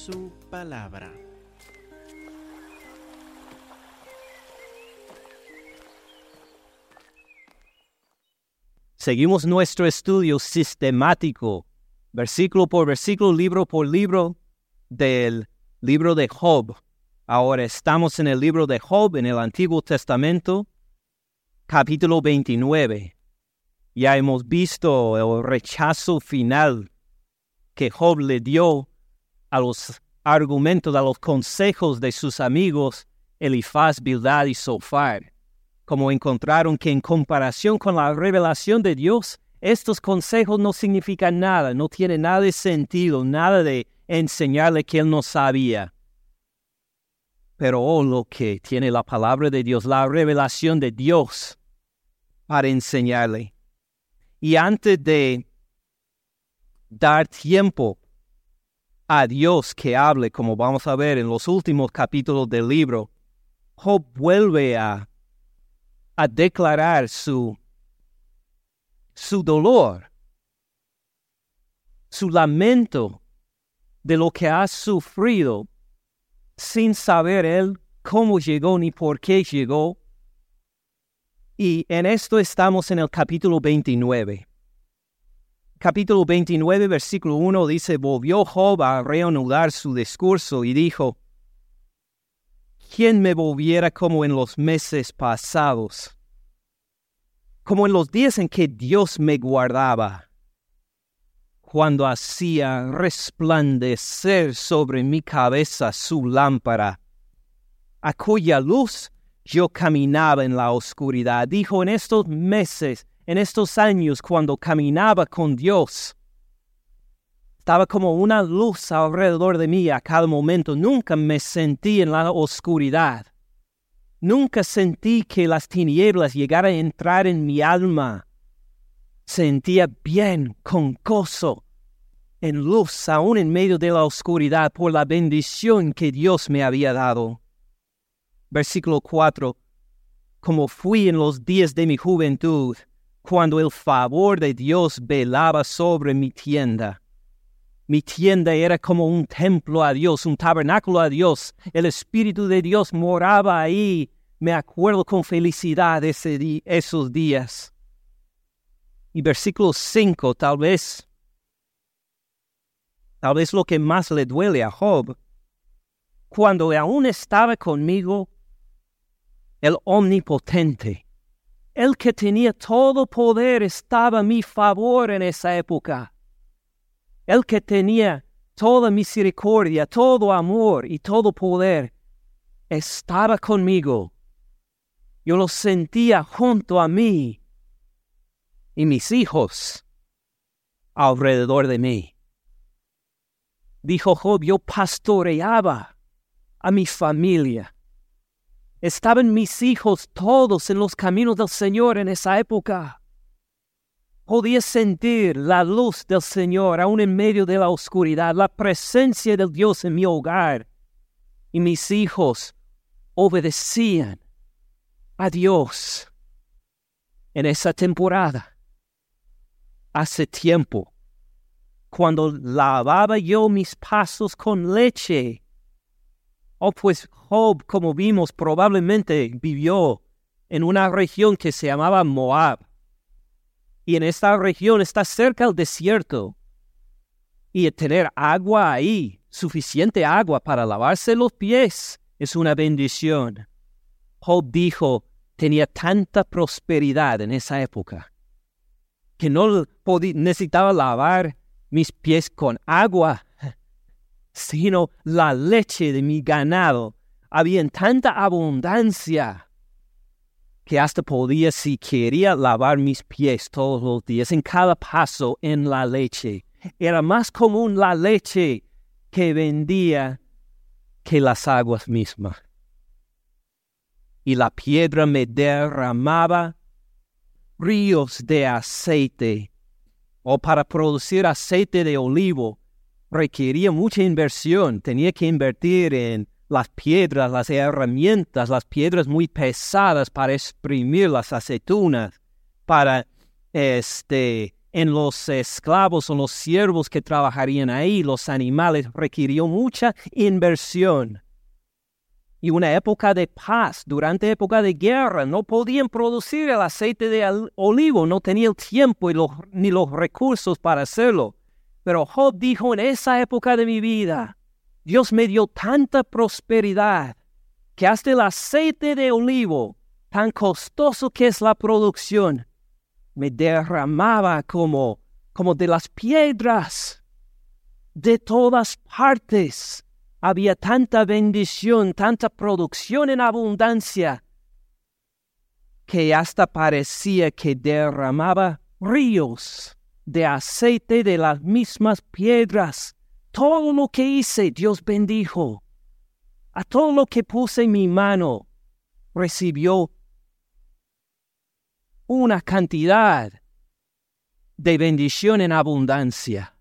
su palabra. Seguimos nuestro estudio sistemático, versículo por versículo, libro por libro, del libro de Job. Ahora estamos en el libro de Job, en el Antiguo Testamento, capítulo 29. Ya hemos visto el rechazo final que Job le dio a los argumentos, a los consejos de sus amigos Elifaz, Bildad y Sofar como encontraron que en comparación con la revelación de Dios, estos consejos no significan nada, no tienen nada de sentido, nada de enseñarle que él no sabía. Pero oh, lo que tiene la palabra de Dios, la revelación de Dios para enseñarle. Y antes de dar tiempo a Dios que hable, como vamos a ver en los últimos capítulos del libro, Job vuelve a a declarar su, su dolor, su lamento de lo que ha sufrido sin saber él cómo llegó ni por qué llegó. Y en esto estamos en el capítulo 29. Capítulo 29, versículo 1 dice, volvió Job a reanudar su discurso y dijo, ¿quién me volviera como en los meses pasados? Como en los días en que Dios me guardaba, cuando hacía resplandecer sobre mi cabeza su lámpara, a cuya luz yo caminaba en la oscuridad. Dijo en estos meses, en estos años, cuando caminaba con Dios, estaba como una luz alrededor de mí a cada momento. Nunca me sentí en la oscuridad. Nunca sentí que las tinieblas llegaran a entrar en mi alma. Sentía bien, con gozo, en luz, aún en medio de la oscuridad, por la bendición que Dios me había dado. Versículo 4. Como fui en los días de mi juventud, cuando el favor de Dios velaba sobre mi tienda mi tienda era como un templo a Dios, un tabernáculo a Dios. El Espíritu de Dios moraba ahí. Me acuerdo con felicidad ese esos días. Y versículo 5, tal vez, tal vez lo que más le duele a Job, cuando aún estaba conmigo, el omnipotente, el que tenía todo poder, estaba a mi favor en esa época el que tenía toda misericordia, todo amor y todo poder, estaba conmigo. Yo lo sentía junto a mí y mis hijos alrededor de mí. Dijo Job, yo pastoreaba a mi familia. Estaban mis hijos todos en los caminos del Señor en esa época. Podía sentir la luz del Señor aún en medio de la oscuridad, la presencia del Dios en mi hogar. Y mis hijos obedecían a Dios. En esa temporada, hace tiempo, cuando lavaba yo mis pasos con leche, oh pues Job, como vimos, probablemente vivió en una región que se llamaba Moab y en esta región está cerca del desierto. Y tener agua ahí, suficiente agua para lavarse los pies, es una bendición. Job dijo, tenía tanta prosperidad en esa época, que no necesitaba lavar mis pies con agua, sino la leche de mi ganado. Había en tanta abundancia que hasta podía, si quería, lavar mis pies todos los días, en cada paso en la leche. Era más común la leche que vendía que las aguas mismas. Y la piedra me derramaba ríos de aceite. O para producir aceite de olivo requería mucha inversión. Tenía que invertir en las piedras, las herramientas, las piedras muy pesadas para exprimir las aceitunas, para este, en los esclavos o los siervos que trabajarían ahí, los animales, requirió mucha inversión. Y una época de paz, durante época de guerra, no podían producir el aceite de olivo, no tenían el tiempo ni los recursos para hacerlo. Pero Job dijo, en esa época de mi vida, Dios me dio tanta prosperidad que hasta el aceite de olivo, tan costoso que es la producción, me derramaba como, como de las piedras. De todas partes había tanta bendición, tanta producción en abundancia, que hasta parecía que derramaba ríos de aceite de las mismas piedras. Todo lo que hice, Dios bendijo. A todo lo que puse en mi mano, recibió una cantidad de bendición en abundancia.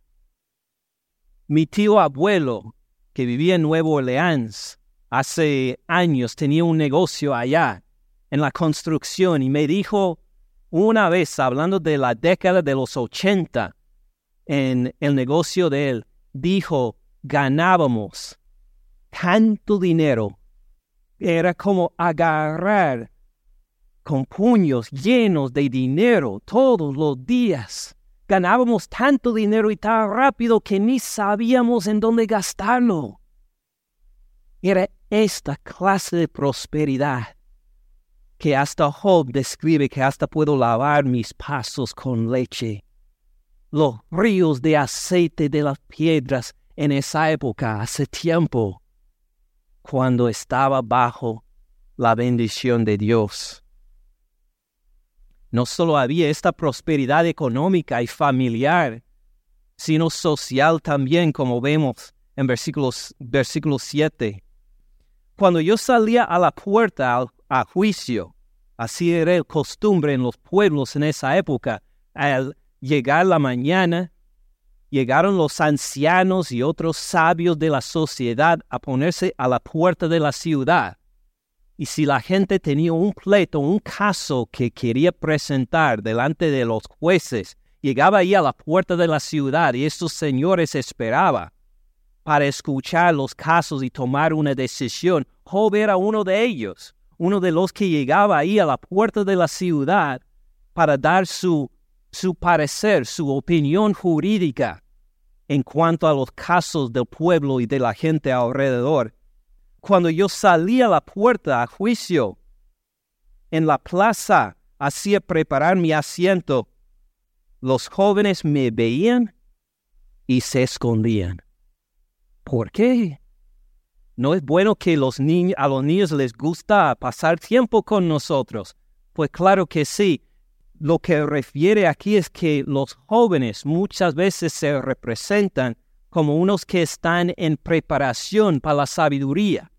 Mi tío abuelo, que vivía en Nuevo Orleans, hace años tenía un negocio allá en la construcción y me dijo una vez, hablando de la década de los 80, en el negocio de él, dijo, ganábamos tanto dinero. Era como agarrar con puños llenos de dinero todos los días. Ganábamos tanto dinero y tan rápido que ni sabíamos en dónde gastarlo. Era esta clase de prosperidad que hasta Job describe que hasta puedo lavar mis pasos con leche. Los ríos de aceite de las piedras en esa época, hace tiempo, cuando estaba bajo la bendición de Dios. No solo había esta prosperidad económica y familiar, sino social también, como vemos en versículos, versículo 7. Cuando yo salía a la puerta a juicio, así era costumbre en los pueblos en esa época, al llegar la mañana, llegaron los ancianos y otros sabios de la sociedad a ponerse a la puerta de la ciudad. Y si la gente tenía un pleito, un caso que quería presentar delante de los jueces, llegaba ahí a la puerta de la ciudad y estos señores esperaban para escuchar los casos y tomar una decisión. Job era uno de ellos, uno de los que llegaba ahí a la puerta de la ciudad para dar su, su parecer, su opinión jurídica en cuanto a los casos del pueblo y de la gente alrededor cuando yo salía a la puerta a juicio, en la plaza hacía preparar mi asiento, los jóvenes me veían y se escondían. ¿Por qué? ¿No es bueno que los niños, a los niños les gusta pasar tiempo con nosotros? Pues claro que sí. Lo que refiere aquí es que los jóvenes muchas veces se representan como unos que están en preparación para la sabiduría.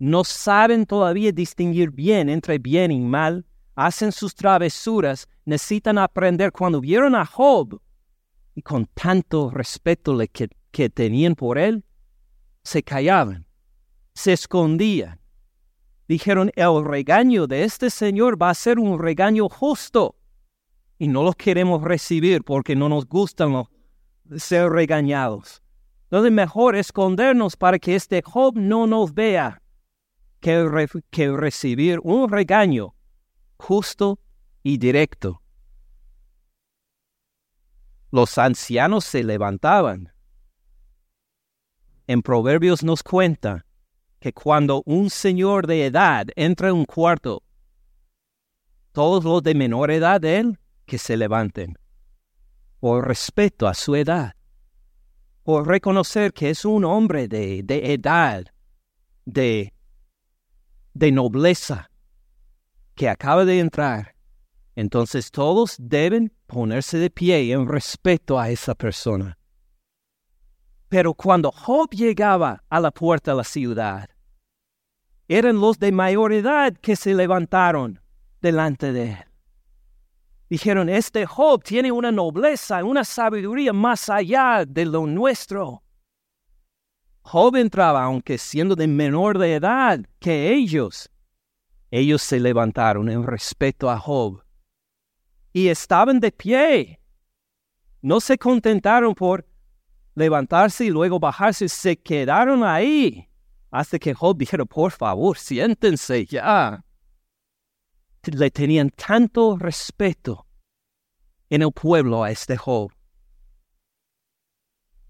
No saben todavía distinguir bien entre bien y mal, hacen sus travesuras, necesitan aprender cuando vieron a Job y con tanto respeto que, que tenían por él, se callaban, se escondían. Dijeron, el regaño de este Señor va a ser un regaño justo y no lo queremos recibir porque no nos gustan ser regañados. Entonces mejor escondernos para que este Job no nos vea que, que recibir un regaño justo y directo. Los ancianos se levantaban. En Proverbios nos cuenta que cuando un señor de edad entra en un cuarto, todos los de menor edad de él que se levanten, por respeto a su edad, por reconocer que es un hombre de, de edad, de, de nobleza que acaba de entrar. Entonces todos deben ponerse de pie en respeto a esa persona. Pero cuando Job llegaba a la puerta de la ciudad, eran los de mayor edad que se levantaron delante de él. Dijeron, este Job tiene una nobleza, una sabiduría más allá de lo nuestro. Job entraba, aunque siendo de menor de edad que ellos. Ellos se levantaron en respeto a Job y estaban de pie no se contentaron por levantarse y luego bajarse, se quedaron ahí hasta que Job dijeron, por favor, siéntense ya. Le tenían tanto respeto en el pueblo a este Job.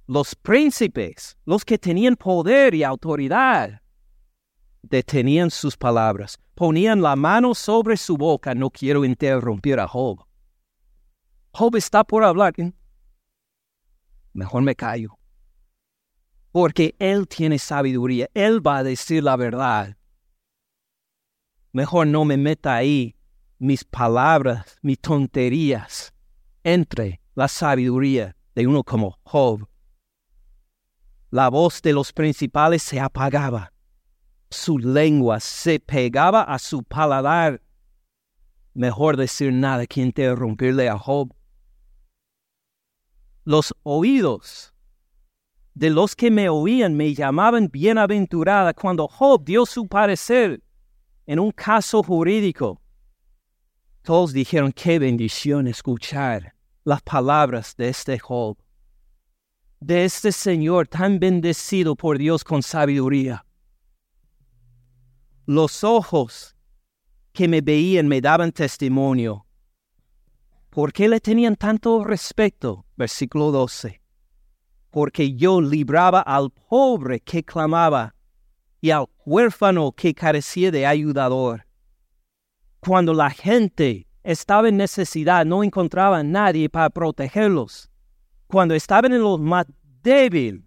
Los príncipes, los que tenían poder y autoridad, detenían sus palabras, ponían la mano sobre su boca. No quiero interrumpir a Job. Job está por hablar. Mejor me callo porque Él tiene sabiduría, Él va a decir la verdad. Mejor no me meta ahí mis palabras, mis tonterías, entre la sabiduría de uno como Job. La voz de los principales se apagaba, su lengua se pegaba a su paladar. Mejor decir nada que interrumpirle a Job. Los oídos de los que me oían me llamaban bienaventurada cuando Job dio su parecer en un caso jurídico. Todos dijeron qué bendición escuchar las palabras de este Job, de este Señor tan bendecido por Dios con sabiduría. Los ojos que me veían me daban testimonio. ¿Por qué le tenían tanto respeto? Versículo 12 porque yo libraba al pobre que clamaba y al huérfano que carecía de ayudador. Cuando la gente estaba en necesidad, no encontraba a nadie para protegerlos. Cuando estaban en los más débiles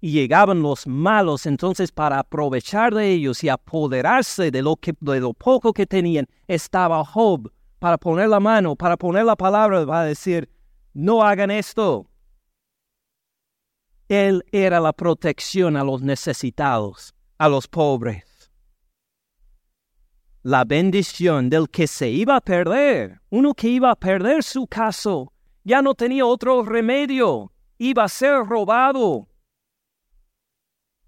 y llegaban los malos, entonces para aprovechar de ellos y apoderarse de lo, que, de lo poco que tenían, estaba Job para poner la mano, para poner la palabra, va a decir, no hagan esto, él era la protección a los necesitados, a los pobres. La bendición del que se iba a perder, uno que iba a perder su caso, ya no tenía otro remedio, iba a ser robado.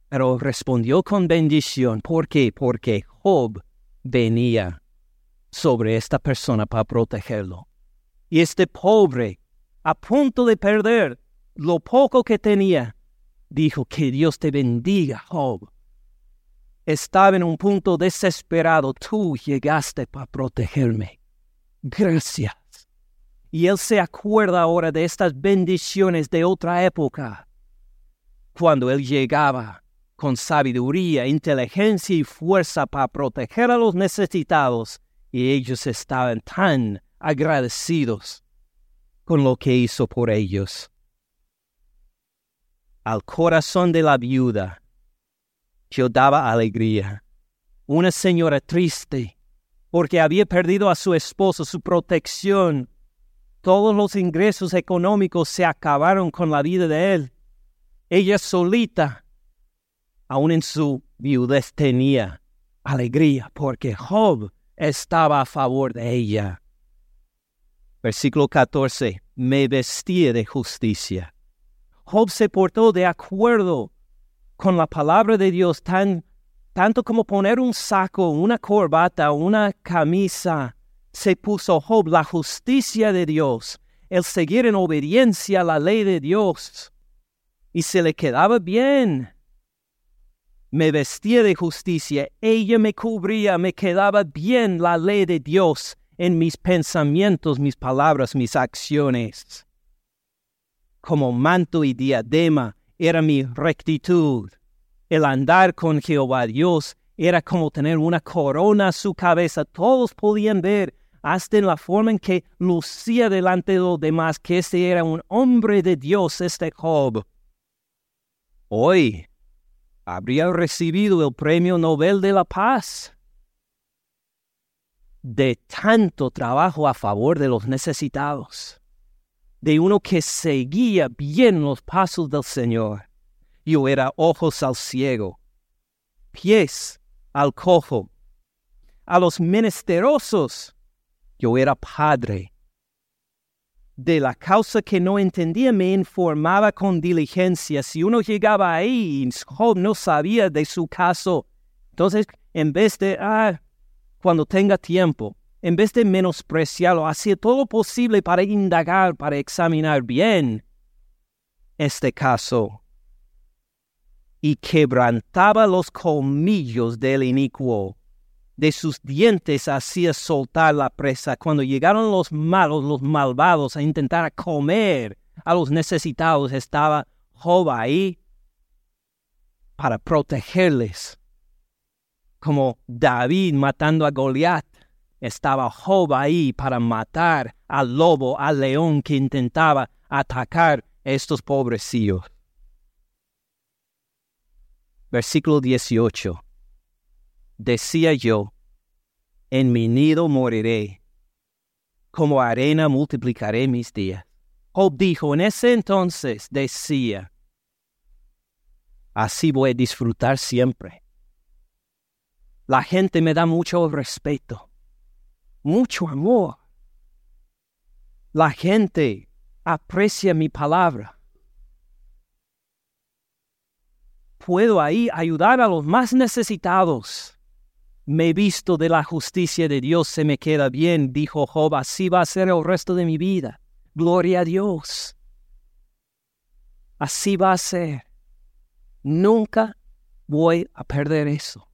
Pero respondió con bendición. ¿Por qué? Porque Job venía sobre esta persona para protegerlo. Y este pobre, a punto de perder lo poco que tenía, dijo, que Dios te bendiga, Job. Estaba en un punto desesperado, tú llegaste para protegerme. Gracias. Y él se acuerda ahora de estas bendiciones de otra época, cuando él llegaba con sabiduría, inteligencia y fuerza para proteger a los necesitados, y ellos estaban tan agradecidos con lo que hizo por ellos al corazón de la viuda. Yo daba alegría. Una señora triste, porque había perdido a su esposo, su protección. Todos los ingresos económicos se acabaron con la vida de él. Ella solita, aún en su viudez, tenía alegría, porque Job estaba a favor de ella. Versículo 14. Me vestía de justicia Job se portó de acuerdo con la palabra de Dios tan, tanto como poner un saco, una corbata, una camisa. Se puso Job la justicia de Dios, el seguir en obediencia a la ley de Dios. Y se le quedaba bien. Me vestía de justicia, ella me cubría, me quedaba bien la ley de Dios en mis pensamientos, mis palabras, mis acciones como manto y diadema era mi rectitud. El andar con Jehová Dios era como tener una corona a su cabeza. Todos podían ver, hasta en la forma en que lucía delante de los demás, que este era un hombre de Dios, este Job. Hoy habría recibido el premio Nobel de la Paz. De tanto trabajo a favor de los necesitados de uno que seguía bien los pasos del Señor. Yo era ojos al ciego, pies al cojo, a los menesterosos. Yo era padre. De la causa que no entendía me informaba con diligencia. Si uno llegaba ahí Job no sabía de su caso, entonces en vez de, ah, cuando tenga tiempo, en vez de menospreciarlo, hacía todo lo posible para indagar, para examinar bien este caso. Y quebrantaba los colmillos del inicuo. De sus dientes hacía soltar la presa. Cuando llegaron los malos, los malvados, a intentar comer a los necesitados, estaba Job ahí para protegerles. Como David matando a Goliat, estaba Job ahí para matar al lobo, al león que intentaba atacar estos pobrecillos. Versículo 18. Decía yo, en mi nido moriré, como arena multiplicaré mis días. Job dijo, en ese entonces decía, así voy a disfrutar siempre. La gente me da mucho respeto, mucho amor. La gente aprecia mi palabra. Puedo ahí ayudar a los más necesitados. Me visto de la justicia de Dios, se me queda bien, dijo Job, así va a ser el resto de mi vida. Gloria a Dios. Así va a ser. Nunca voy a perder eso.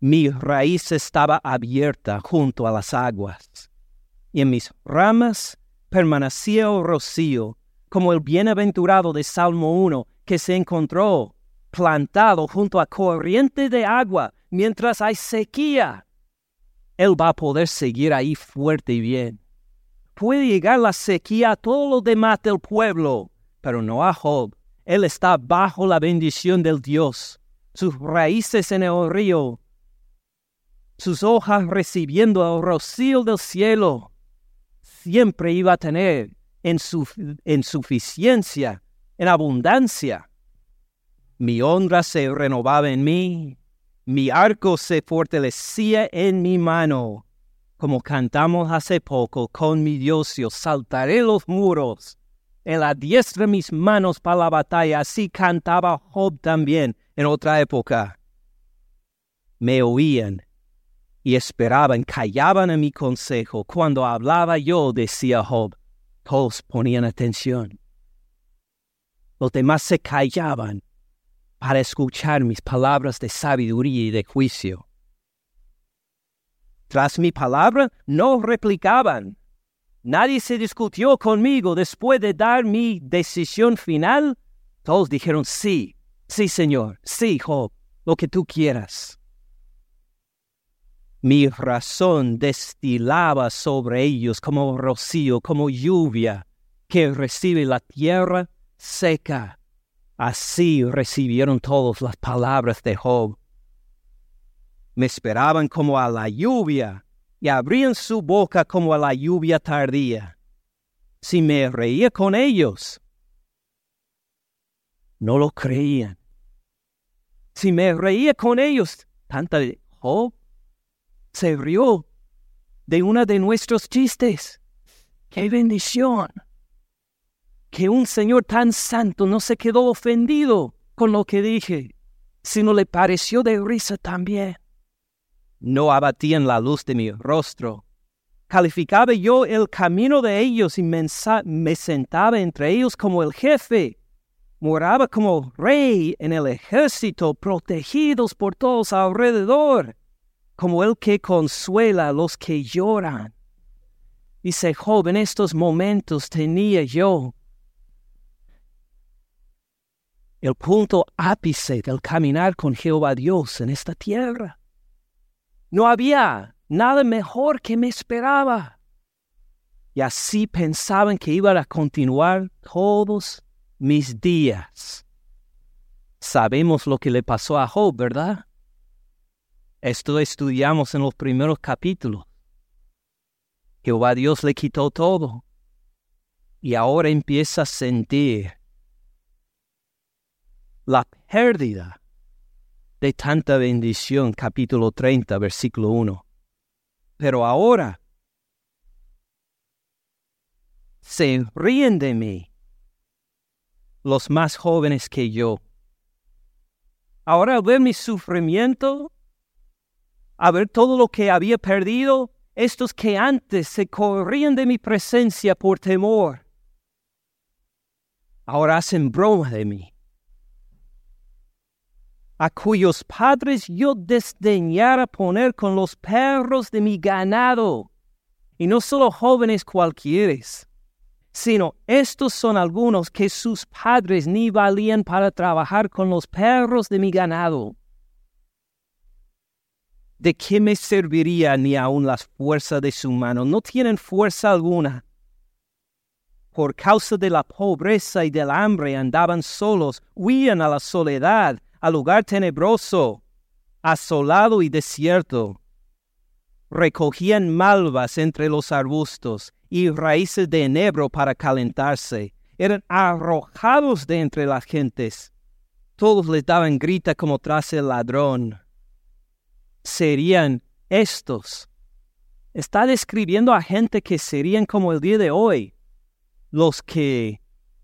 Mi raíz estaba abierta junto a las aguas, y en mis ramas permanecía el rocío, como el bienaventurado de Salmo 1, que se encontró plantado junto a corriente de agua mientras hay sequía. Él va a poder seguir ahí fuerte y bien. Puede llegar la sequía a todos los demás del pueblo, pero no a Job él está bajo la bendición del Dios, sus raíces en el río, sus hojas recibiendo el rocío del cielo. Siempre iba a tener en, su, en suficiencia, en abundancia. Mi honra se renovaba en mí, mi arco se fortalecía en mi mano. Como cantamos hace poco, con mi Dios yo saltaré los muros en la diestra mis manos para la batalla. Así cantaba Job también en otra época. Me oían y esperaban, callaban a mi consejo. Cuando hablaba yo, decía Job, todos ponían atención. Los demás se callaban para escuchar mis palabras de sabiduría y de juicio. Tras mi palabra no replicaban, Nadie se discutió conmigo después de dar mi decisión final. Todos dijeron sí, sí Señor, sí Job, lo que tú quieras. Mi razón destilaba sobre ellos como rocío, como lluvia que recibe la tierra seca. Así recibieron todos las palabras de Job. Me esperaban como a la lluvia y abrían su boca como a la lluvia tardía. Si me reía con ellos, no lo creían. Si me reía con ellos, tanta Job se rió de una de nuestros chistes. ¡Qué bendición! Que un Señor tan santo no se quedó ofendido con lo que dije, sino le pareció de risa también no abatían la luz de mi rostro. Calificaba yo el camino de ellos y me, sentaba entre ellos como el jefe. Moraba como rey en el ejército, protegidos por todos alrededor, como el que consuela a los que lloran. Dice Job, en estos momentos tenía yo el punto ápice del caminar con Jehová Dios en esta tierra. No había nada mejor que me esperaba. Y así pensaban que iban a continuar todos mis días. Sabemos lo que le pasó a Job, ¿verdad? Esto estudiamos en los primeros capítulos. Jehová Dios le quitó todo. Y ahora empieza a sentir la pérdida de tanta bendición, capítulo 30, versículo 1. Pero ahora se ríen de mí los más jóvenes que yo. Ahora al ver mi sufrimiento, a ver todo lo que había perdido, estos que antes se corrían de mi presencia por temor, ahora hacen broma de mí. A cuyos padres yo desdeñara poner con los perros de mi ganado, y no solo jóvenes cualquieres, sino estos son algunos que sus padres ni valían para trabajar con los perros de mi ganado. ¿De qué me serviría ni aun las fuerzas de su mano? No tienen fuerza alguna. Por causa de la pobreza y del hambre andaban solos, huían a la soledad, al lugar tenebroso, asolado y desierto. Recogían malvas entre los arbustos y raíces de enebro para calentarse. Eran arrojados de entre las gentes. Todos les daban grita como tras el ladrón serían estos. Está describiendo a gente que serían como el día de hoy, los que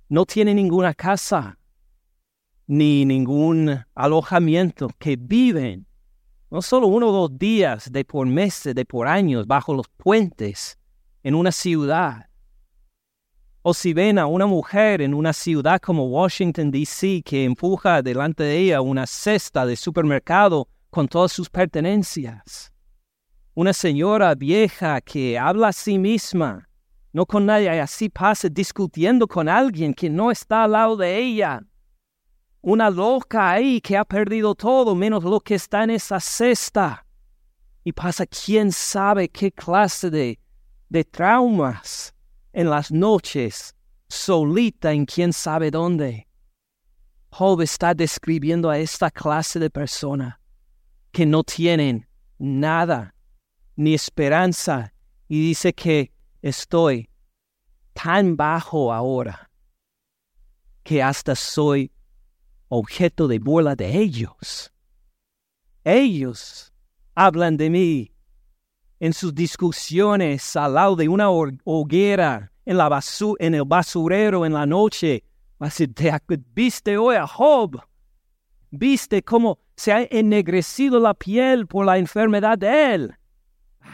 no tienen ninguna casa ni ningún alojamiento, que viven no solo uno dos días de por meses, de por años, bajo los puentes en una ciudad. O si ven a una mujer en una ciudad como Washington, D.C., que empuja delante de ella una cesta de supermercado con todas sus pertenencias. Una señora vieja que habla a sí misma, no con nadie, así pasa discutiendo con alguien que no está al lado de ella. Una loca ahí que ha perdido todo menos lo que está en esa cesta. Y pasa quién sabe qué clase de, de traumas en las noches, solita en quién sabe dónde. Job está describiendo a esta clase de persona que no tienen nada ni esperanza y dice que estoy tan bajo ahora que hasta soy objeto de burla de ellos. Ellos hablan de mí en sus discusiones al lado de una hoguera, en, la el basurero en la noche. ¿Viste hoy a Job? ¿Viste cómo se ha ennegrecido la piel por la enfermedad de él.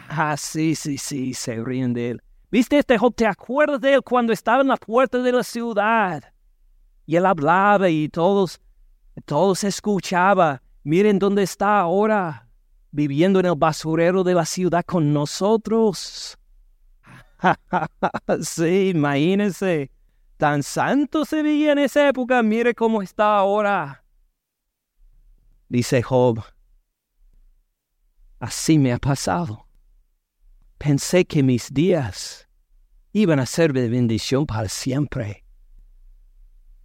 Ah, sí, sí, sí, se ríen de él. ¿Viste este Job? ¿Te acuerdas de él cuando estaba en la puerta de la ciudad? Y él hablaba y todos, todos escuchaba. Miren dónde está ahora, viviendo en el basurero de la ciudad con nosotros. sí, imagínense. Tan santo se veía en esa época, mire cómo está ahora. Dice Job, así me ha pasado. Pensé que mis días iban a ser de bendición para siempre.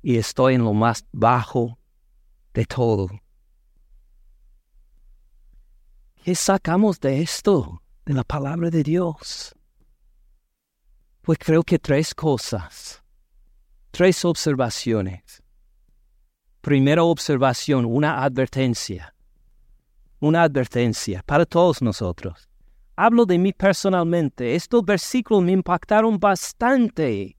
Y estoy en lo más bajo de todo. ¿Qué sacamos de esto, de la palabra de Dios? Pues creo que tres cosas, tres observaciones. Primera observación, una advertencia. Una advertencia para todos nosotros. Hablo de mí personalmente. Estos versículos me impactaron bastante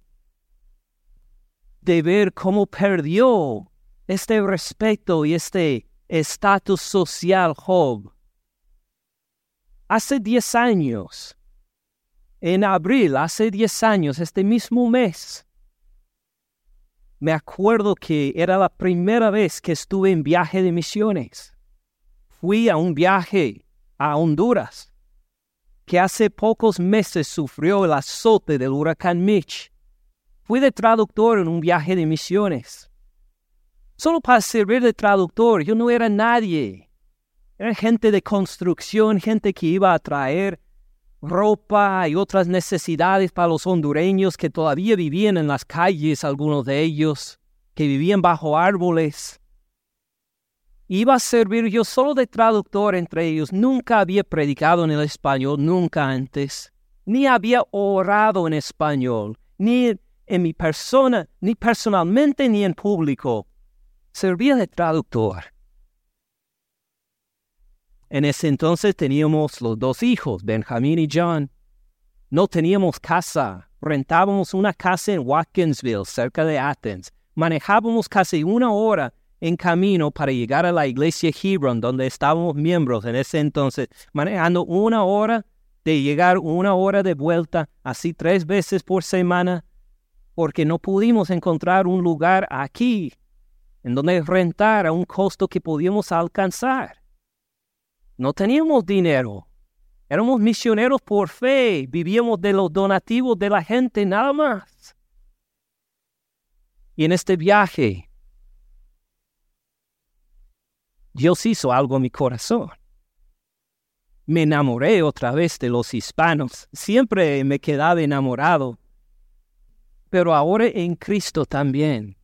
de ver cómo perdió este respeto y este estatus social Job. Hace diez años, en abril, hace diez años, este mismo mes, me acuerdo que era la primera vez que estuve en viaje de misiones. Fui a un viaje a Honduras, que hace pocos meses sufrió el azote del huracán Mitch. Fui de traductor en un viaje de misiones. Solo para servir de traductor, yo no era nadie. Era gente de construcción, gente que iba a traer ropa y otras necesidades para los hondureños que todavía vivían en las calles, algunos de ellos, que vivían bajo árboles. Iba a servir yo solo de traductor entre ellos. Nunca había predicado en el español, nunca antes. Ni había orado en español, ni en mi persona, ni personalmente, ni en público. Servía de traductor. En ese entonces teníamos los dos hijos, Benjamín y John. No teníamos casa. Rentábamos una casa en Watkinsville, cerca de Athens. Manejábamos casi una hora en camino para llegar a la iglesia Hebron, donde estábamos miembros en ese entonces. Manejando una hora de llegar una hora de vuelta, así tres veces por semana, porque no pudimos encontrar un lugar aquí en donde rentar a un costo que podíamos alcanzar. No teníamos dinero. Éramos misioneros por fe, vivíamos de los donativos de la gente nada más. Y en este viaje, Dios hizo algo en mi corazón. Me enamoré otra vez de los hispanos. Siempre me quedaba enamorado. Pero ahora en Cristo también.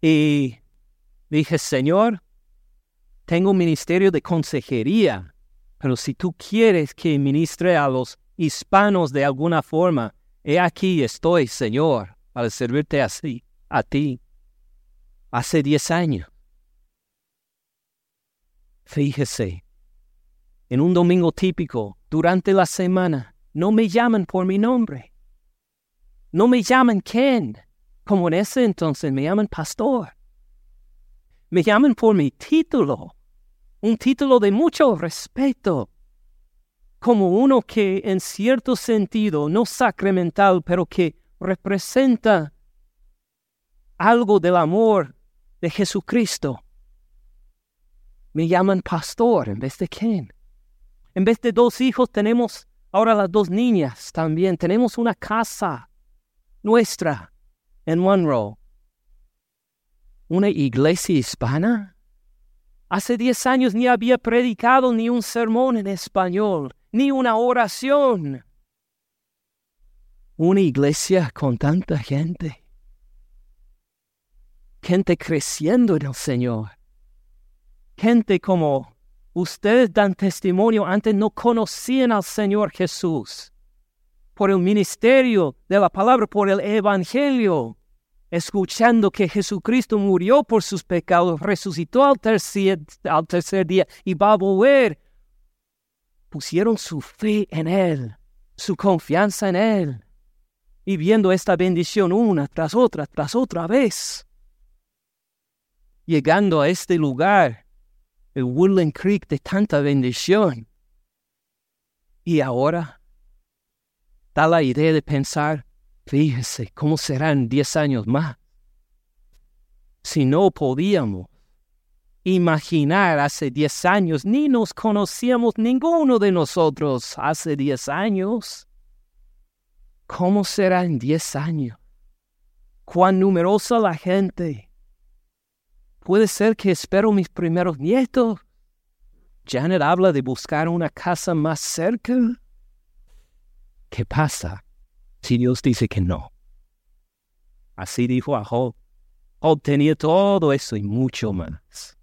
Y dije, Señor, tengo un ministerio de consejería, pero si tú quieres que ministre a los hispanos de alguna forma, he aquí estoy, Señor, para servirte así, a ti. Hace diez años. Fíjese, en un domingo típico, durante la semana, no me llaman por mi nombre. No me llaman Ken como en ese entonces me llaman pastor. Me llaman por mi título, un título de mucho respeto, como uno que en cierto sentido, no sacramental, pero que representa algo del amor de Jesucristo. Me llaman pastor en vez de quién. En vez de dos hijos tenemos ahora las dos niñas también. Tenemos una casa nuestra en Monroe. ¿Una iglesia hispana? Hace diez años ni había predicado ni un sermón en español, ni una oración. Una iglesia con tanta gente. Gente creciendo en el Señor. Gente como ustedes dan testimonio, antes no conocían al Señor Jesús por el ministerio de la palabra, por el Evangelio, escuchando que Jesucristo murió por sus pecados, resucitó al tercer, al tercer día y va a volver, pusieron su fe en Él, su confianza en Él, y viendo esta bendición una tras otra, tras otra vez, llegando a este lugar, el Woodland Creek de tanta bendición. Y ahora da la idea de pensar, fíjese cómo serán diez años más. Si no podíamos imaginar hace diez años, ni nos conocíamos ninguno de nosotros hace diez años. ¿Cómo serán diez años? ¿Cuán numerosa la gente? Puede ser que espero mis primeros nietos. Janet habla de buscar una casa más cerca. ¿Qué pasa si Dios dice que no? Así dijo a Job. Job tenía todo eso y mucho más.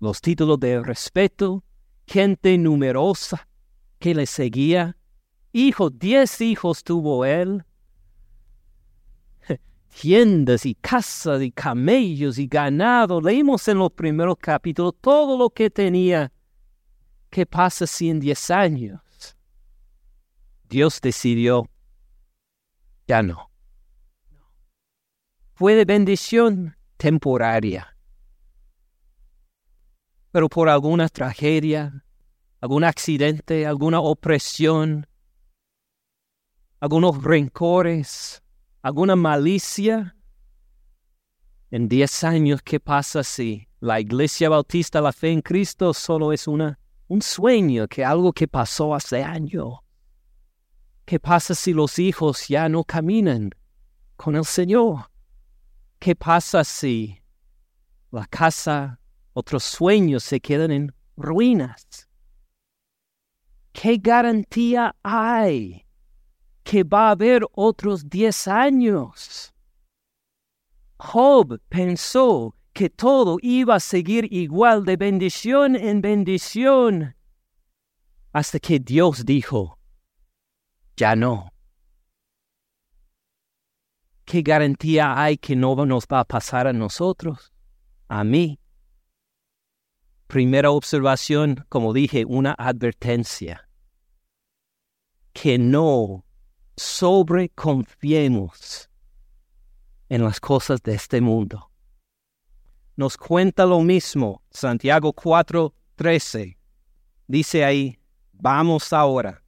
Los títulos de respeto, gente numerosa que le seguía. Hijo, diez hijos tuvo él. Tiendas y casas y camellos y ganado. Leímos en los primeros capítulos todo lo que tenía. ¿Qué pasa si en diez años Dios decidió, ya no. Fue de bendición temporaria. Pero por alguna tragedia, algún accidente, alguna opresión, algunos rencores, alguna malicia, en diez años, ¿qué pasa si la Iglesia Bautista, la fe en Cristo, solo es una, un sueño, que algo que pasó hace años? ¿Qué pasa si los hijos ya no caminan con el Señor? ¿Qué pasa si la casa, otros sueños se quedan en ruinas? ¿Qué garantía hay que va a haber otros diez años? Job pensó que todo iba a seguir igual de bendición en bendición hasta que Dios dijo, ya no. ¿Qué garantía hay que no nos va a pasar a nosotros? A mí. Primera observación, como dije, una advertencia. Que no sobreconfiemos en las cosas de este mundo. Nos cuenta lo mismo Santiago 4:13. Dice ahí, vamos ahora.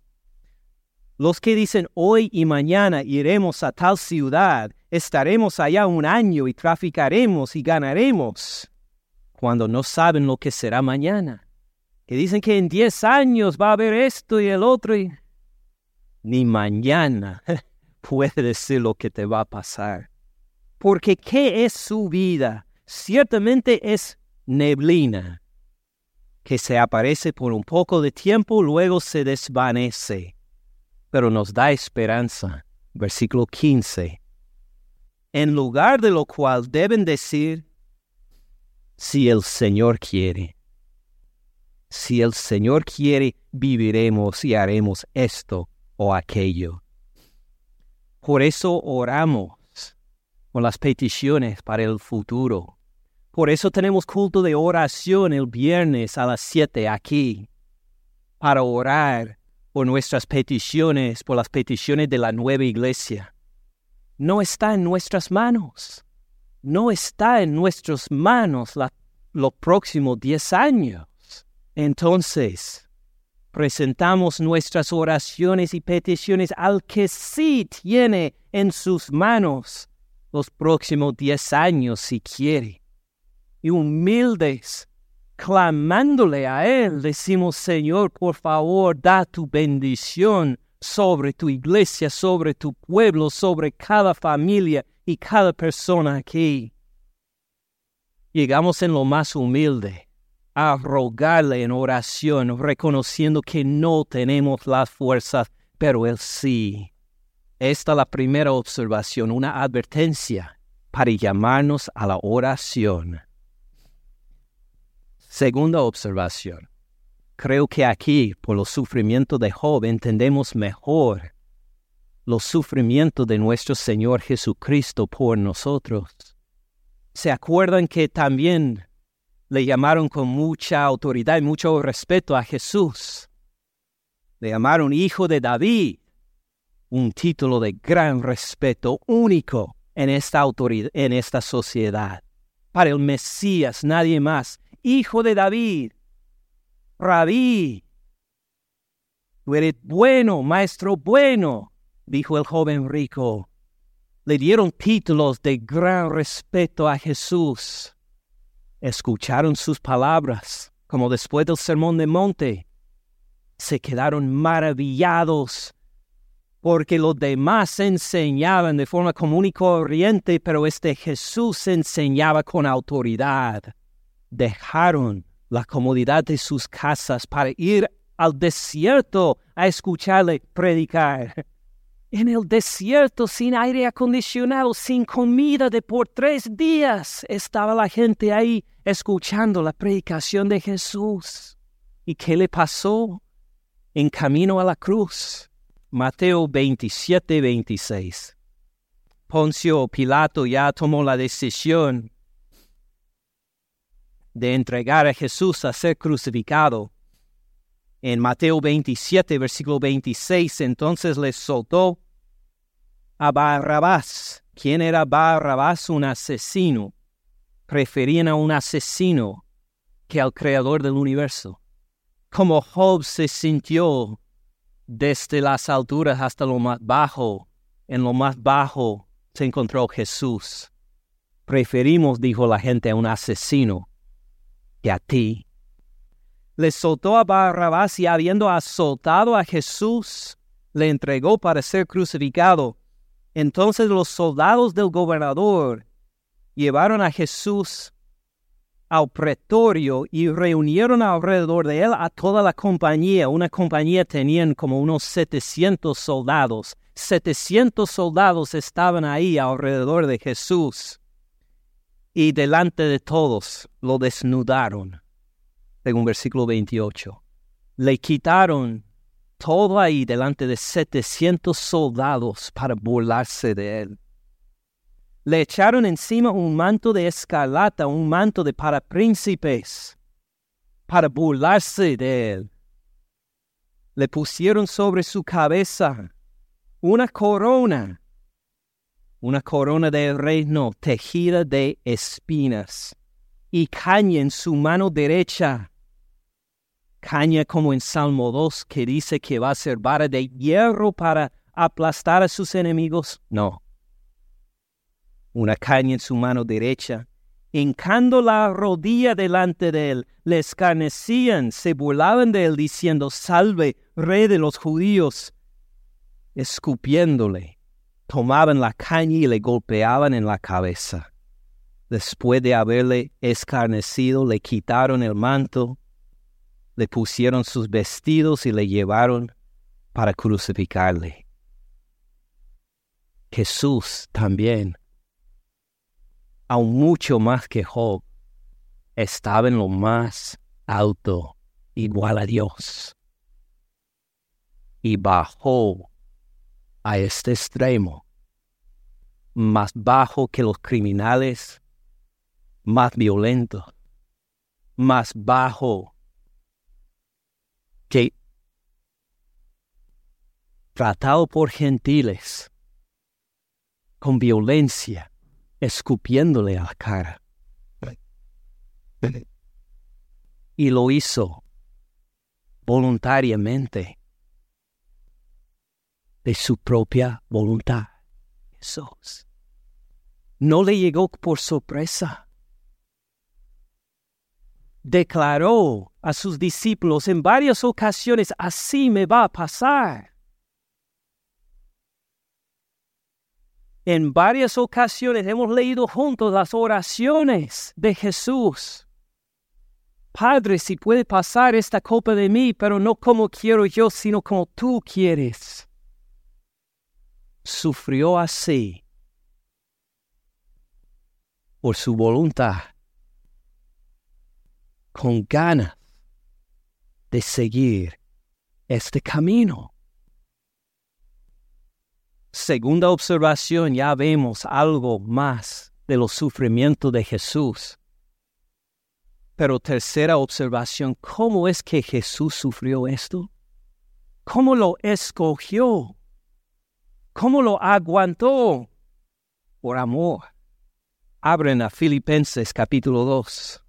Los que dicen hoy y mañana iremos a tal ciudad, estaremos allá un año y traficaremos y ganaremos, cuando no saben lo que será mañana. Que dicen que en diez años va a haber esto y el otro y ni mañana puede decir lo que te va a pasar. Porque ¿qué es su vida? Ciertamente es neblina, que se aparece por un poco de tiempo, luego se desvanece, pero nos da esperanza. Versículo 15. En lugar de lo cual deben decir, si el Señor quiere. Si el Señor quiere, viviremos y haremos esto o aquello. Por eso oramos con las peticiones para el futuro. Por eso tenemos culto de oración el viernes a las 7 aquí, para orar por nuestras peticiones, por las peticiones de la nueva iglesia. No está en nuestras manos. No está en nuestras manos los próximos 10 años. Entonces, presentamos nuestras oraciones y peticiones al que sí tiene en sus manos los próximos diez años si quiere. Y humildes, clamándole a Él, decimos, Señor, por favor, da tu bendición sobre tu iglesia, sobre tu pueblo, sobre cada familia y cada persona aquí. Llegamos en lo más humilde a rogarle en oración, reconociendo que no tenemos las fuerzas, pero Él sí. Esta es la primera observación, una advertencia para llamarnos a la oración. Segunda observación. Creo que aquí, por los sufrimientos de Job, entendemos mejor los sufrimientos de nuestro Señor Jesucristo por nosotros. ¿Se acuerdan que también le llamaron con mucha autoridad y mucho respeto a Jesús. Le llamaron Hijo de David, un título de gran respeto único en esta autoridad, en esta sociedad. Para el Mesías, nadie más. Hijo de David, Rabí. Tú eres bueno, maestro bueno, dijo el joven rico. Le dieron títulos de gran respeto a Jesús escucharon sus palabras, como después del sermón de monte, se quedaron maravillados porque los demás enseñaban de forma común y corriente, pero este Jesús enseñaba con autoridad. Dejaron la comodidad de sus casas para ir al desierto a escucharle predicar en el desierto sin aire acondicionado, sin comida de por tres días, estaba la gente ahí escuchando la predicación de Jesús. ¿Y qué le pasó? En camino a la cruz. Mateo 27, 26. Poncio Pilato ya tomó la decisión de entregar a Jesús a ser crucificado en Mateo 27, versículo 26, entonces les soltó a Barrabás. ¿Quién era Barrabás? Un asesino. Preferían a un asesino que al creador del universo. Como Job se sintió desde las alturas hasta lo más bajo, en lo más bajo se encontró Jesús. Preferimos, dijo la gente, a un asesino que a ti, le soltó a Barrabás y habiendo azotado a Jesús, le entregó para ser crucificado. Entonces los soldados del gobernador llevaron a Jesús al pretorio y reunieron alrededor de él a toda la compañía. Una compañía tenían como unos 700 soldados. 700 soldados estaban ahí alrededor de Jesús. Y delante de todos lo desnudaron según versículo 28. Le quitaron todo ahí delante de 700 soldados para burlarse de él. Le echaron encima un manto de escarlata, un manto de para príncipes, para burlarse de él. Le pusieron sobre su cabeza una corona, una corona de reino tejida de espinas, y caña en su mano derecha caña como en Salmo 2 que dice que va a ser vara de hierro para aplastar a sus enemigos. No. Una caña en su mano derecha, hincando la rodilla delante de él, le escarnecían, se burlaban de él diciendo, salve, rey de los judíos. Escupiéndole, tomaban la caña y le golpeaban en la cabeza. Después de haberle escarnecido, le quitaron el manto, le pusieron sus vestidos y le llevaron para crucificarle. Jesús también, aún mucho más que Job, estaba en lo más alto, igual a Dios. Y bajó a este extremo, más bajo que los criminales, más violento, más bajo que tratado por gentiles con violencia, escupiéndole a la cara. Y lo hizo voluntariamente, de su propia voluntad. Jesús. No le llegó por sorpresa declaró a sus discípulos en varias ocasiones, así me va a pasar. En varias ocasiones hemos leído juntos las oraciones de Jesús. Padre, si puede pasar esta copa de mí, pero no como quiero yo, sino como tú quieres. Sufrió así por su voluntad con ganas de seguir este camino. Segunda observación, ya vemos algo más de los sufrimientos de Jesús. Pero tercera observación, ¿cómo es que Jesús sufrió esto? ¿Cómo lo escogió? ¿Cómo lo aguantó? Por amor. Abren a Filipenses capítulo 2.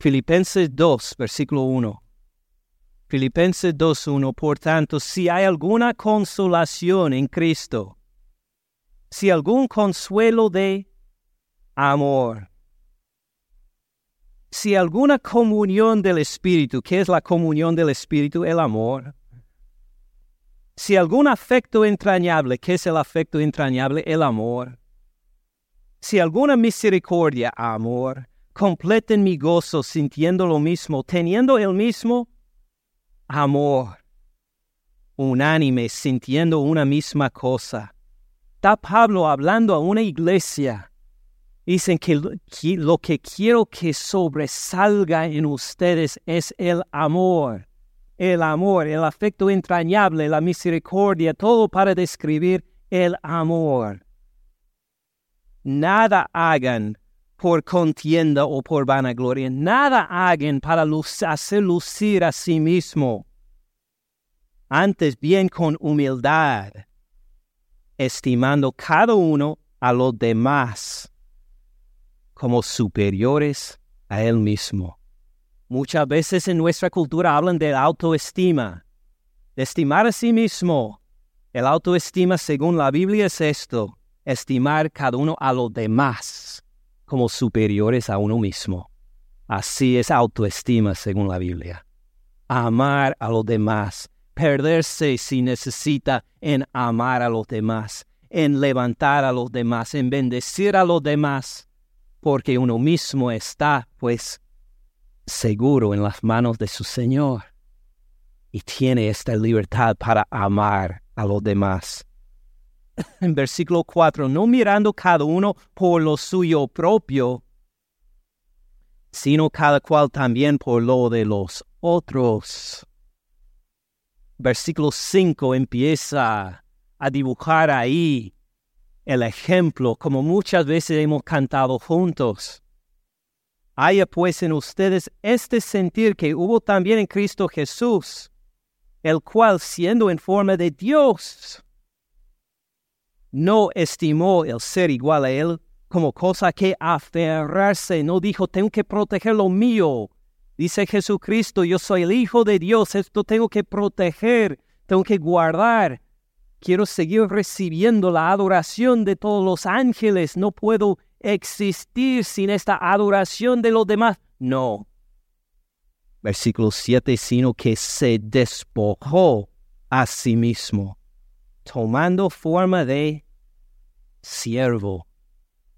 Filipenses 2, versículo 1. Filipenses 2, 1. Por tanto, si hay alguna consolación en Cristo, si algún consuelo de amor, si alguna comunión del Espíritu, ¿qué es la comunión del Espíritu? El amor. Si algún afecto entrañable, ¿qué es el afecto entrañable? El amor. Si alguna misericordia, amor completen mi gozo sintiendo lo mismo, teniendo el mismo amor, unánime, sintiendo una misma cosa. Está Pablo hablando a una iglesia. Dicen que lo que quiero que sobresalga en ustedes es el amor. El amor, el afecto entrañable, la misericordia, todo para describir el amor. Nada hagan por contienda o por vanagloria. Nada hagan para hacer lucir a sí mismo. Antes bien con humildad, estimando cada uno a los demás como superiores a él mismo. Muchas veces en nuestra cultura hablan de autoestima, de estimar a sí mismo. El autoestima, según la Biblia, es esto, estimar cada uno a los demás como superiores a uno mismo. Así es autoestima según la Biblia. Amar a los demás, perderse si necesita en amar a los demás, en levantar a los demás, en bendecir a los demás, porque uno mismo está, pues, seguro en las manos de su Señor y tiene esta libertad para amar a los demás en versículo 4, no mirando cada uno por lo suyo propio, sino cada cual también por lo de los otros. Versículo 5 empieza a dibujar ahí el ejemplo, como muchas veces hemos cantado juntos. Haya pues en ustedes este sentir que hubo también en Cristo Jesús, el cual siendo en forma de Dios, no estimó el ser igual a él como cosa que aferrarse, no dijo, tengo que proteger lo mío. Dice Jesucristo, yo soy el Hijo de Dios, esto tengo que proteger, tengo que guardar. Quiero seguir recibiendo la adoración de todos los ángeles, no puedo existir sin esta adoración de los demás. No. Versículo 7, sino que se despojó a sí mismo, tomando forma de siervo.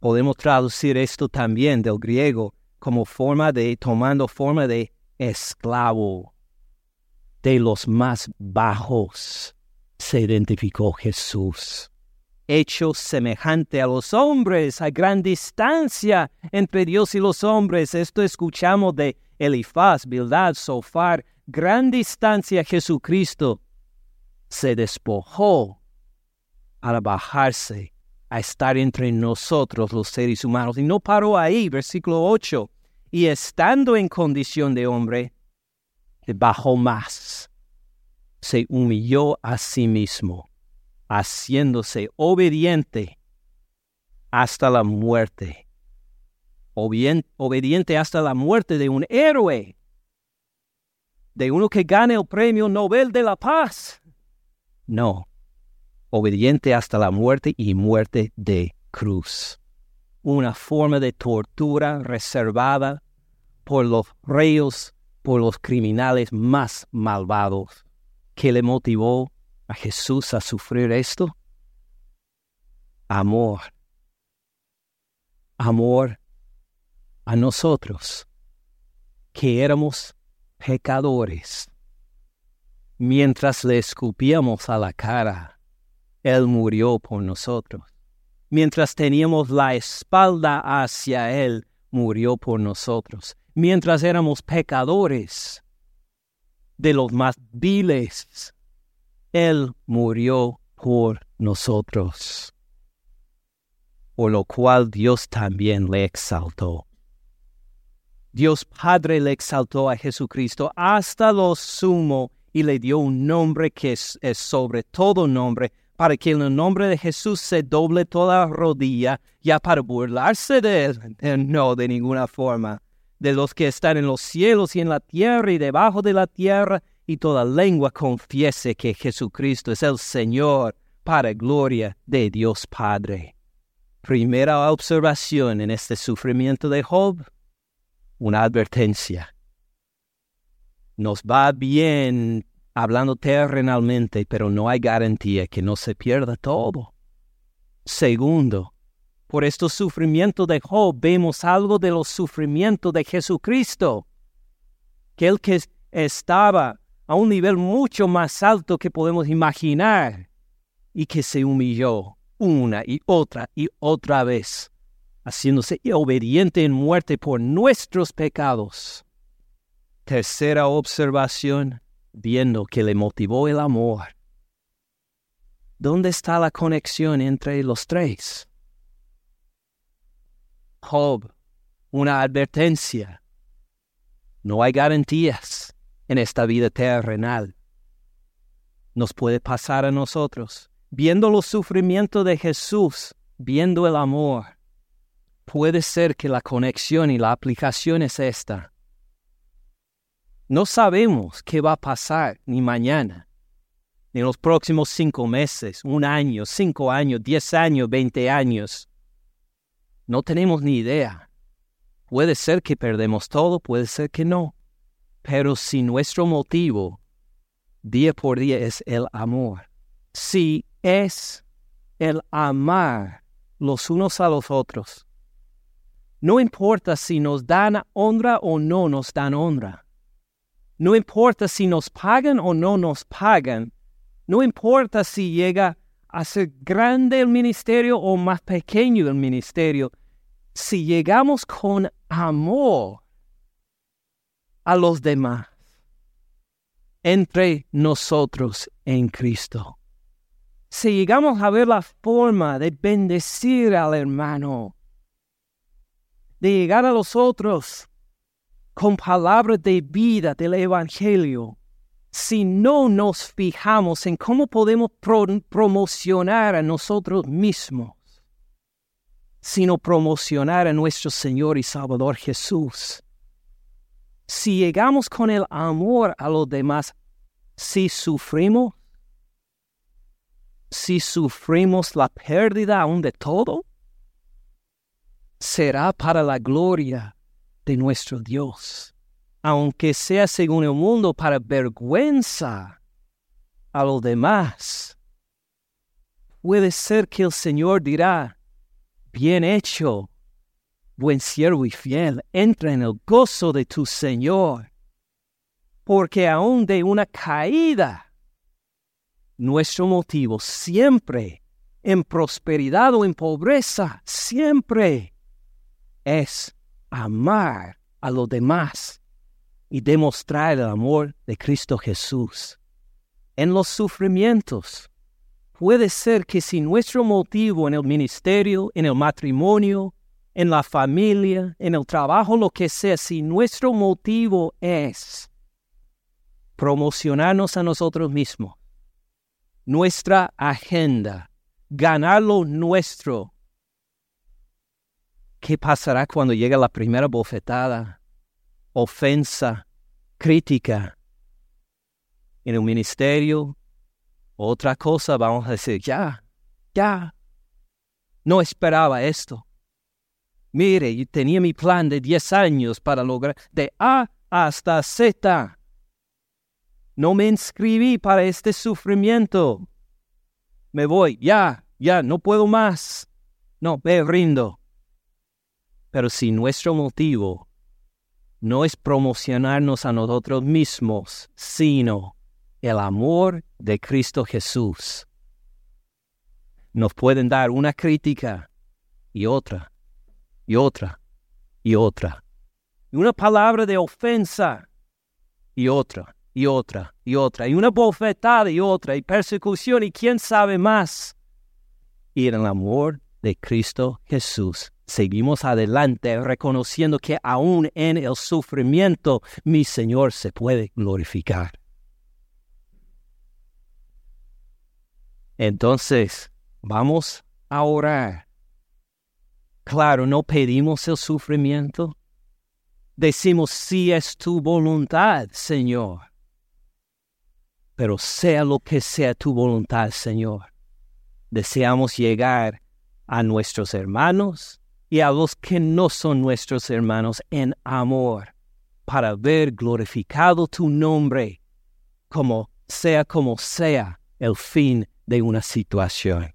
Podemos traducir esto también del griego como forma de, tomando forma de esclavo. De los más bajos se identificó Jesús. Hecho semejante a los hombres, a gran distancia entre Dios y los hombres. Esto escuchamos de Elifaz, Bildad, Sofar. Gran distancia Jesucristo se despojó al bajarse a estar entre nosotros los seres humanos. Y no paró ahí, versículo 8. Y estando en condición de hombre, bajó más. Se humilló a sí mismo, haciéndose obediente hasta la muerte. obediente hasta la muerte de un héroe, de uno que gane el premio Nobel de la Paz. No, obediente hasta la muerte y muerte de cruz. Una forma de tortura reservada por los reyes, por los criminales más malvados. ¿Qué le motivó a Jesús a sufrir esto? Amor. Amor a nosotros, que éramos pecadores. Mientras le escupíamos a la cara, él murió por nosotros. Mientras teníamos la espalda hacia Él, murió por nosotros. Mientras éramos pecadores de los más viles, Él murió por nosotros. Por lo cual Dios también le exaltó. Dios Padre le exaltó a Jesucristo hasta lo sumo y le dio un nombre que es, sobre todo nombre, para que en el nombre de Jesús se doble toda rodilla, ya para burlarse de él, eh, no de ninguna forma, de los que están en los cielos y en la tierra y debajo de la tierra, y toda lengua confiese que Jesucristo es el Señor, para gloria de Dios Padre. Primera observación en este sufrimiento de Job, una advertencia. Nos va bien hablando terrenalmente, pero no hay garantía que no se pierda todo. Segundo, por estos sufrimientos de Job vemos algo de los sufrimientos de Jesucristo, que el que estaba a un nivel mucho más alto que podemos imaginar y que se humilló una y otra y otra vez, haciéndose obediente en muerte por nuestros pecados. Tercera observación, viendo que le motivó el amor. ¿Dónde está la conexión entre los tres? Job, una advertencia. No hay garantías en esta vida terrenal. Nos puede pasar a nosotros, viendo los sufrimientos de Jesús, viendo el amor. Puede ser que la conexión y la aplicación es esta no sabemos qué va a pasar ni mañana, ni los próximos cinco meses, un año, cinco años, diez años, veinte años. No tenemos ni idea. Puede ser que perdemos todo, puede ser que no. Pero si nuestro motivo día por día es el amor, si es el amar los unos a los otros, no importa si nos dan honra o no nos dan honra. No importa si nos pagan o no nos pagan. No importa si llega a ser grande el ministerio o más pequeño el ministerio. Si llegamos con amor a los demás, entre nosotros en Cristo. Si llegamos a ver la forma de bendecir al hermano, de llegar a los otros con palabras de vida del Evangelio, si no nos fijamos en cómo podemos promocionar a nosotros mismos, sino promocionar a nuestro Señor y Salvador Jesús. Si llegamos con el amor a los demás, si sufrimos, si sufrimos la pérdida aún de todo, será para la gloria de nuestro Dios, aunque sea según el mundo para vergüenza a los demás. Puede ser que el Señor dirá, bien hecho, buen siervo y fiel, entra en el gozo de tu Señor, porque aún de una caída, nuestro motivo siempre, en prosperidad o en pobreza, siempre es amar a los demás y demostrar el amor de Cristo Jesús. En los sufrimientos, puede ser que si nuestro motivo en el ministerio, en el matrimonio, en la familia, en el trabajo, lo que sea, si nuestro motivo es promocionarnos a nosotros mismos, nuestra agenda, ganar lo nuestro, ¿qué pasará cuando llega la primera bofetada, ofensa, crítica? En el ministerio, otra cosa, vamos a decir, ya, ya, no esperaba esto Mire, yo tenía mi plan de 10 años para lograr de A hasta Z. No me inscribí para este sufrimiento. Me voy, ya, ya, no puedo más. No, me rindo. Pero si nuestro motivo no es promocionarnos a nosotros mismos, sino el amor de Cristo Jesús, nos pueden dar una crítica y otra y otra y otra. Y una palabra de ofensa y otra y otra y otra. Y una bofetada y otra y persecución y quién sabe más. Y en el amor de Cristo Jesús seguimos adelante reconociendo que aún en el sufrimiento mi Señor se puede glorificar. Entonces, vamos a orar Claro, no pedimos el sufrimiento. Decimos, si es tu voluntad, Señor. Pero sea lo que sea tu voluntad, Señor. Deseamos llegar a nuestros hermanos y a los que no son nuestros hermanos en amor, para ver glorificado tu nombre, como sea como sea el fin de una situación.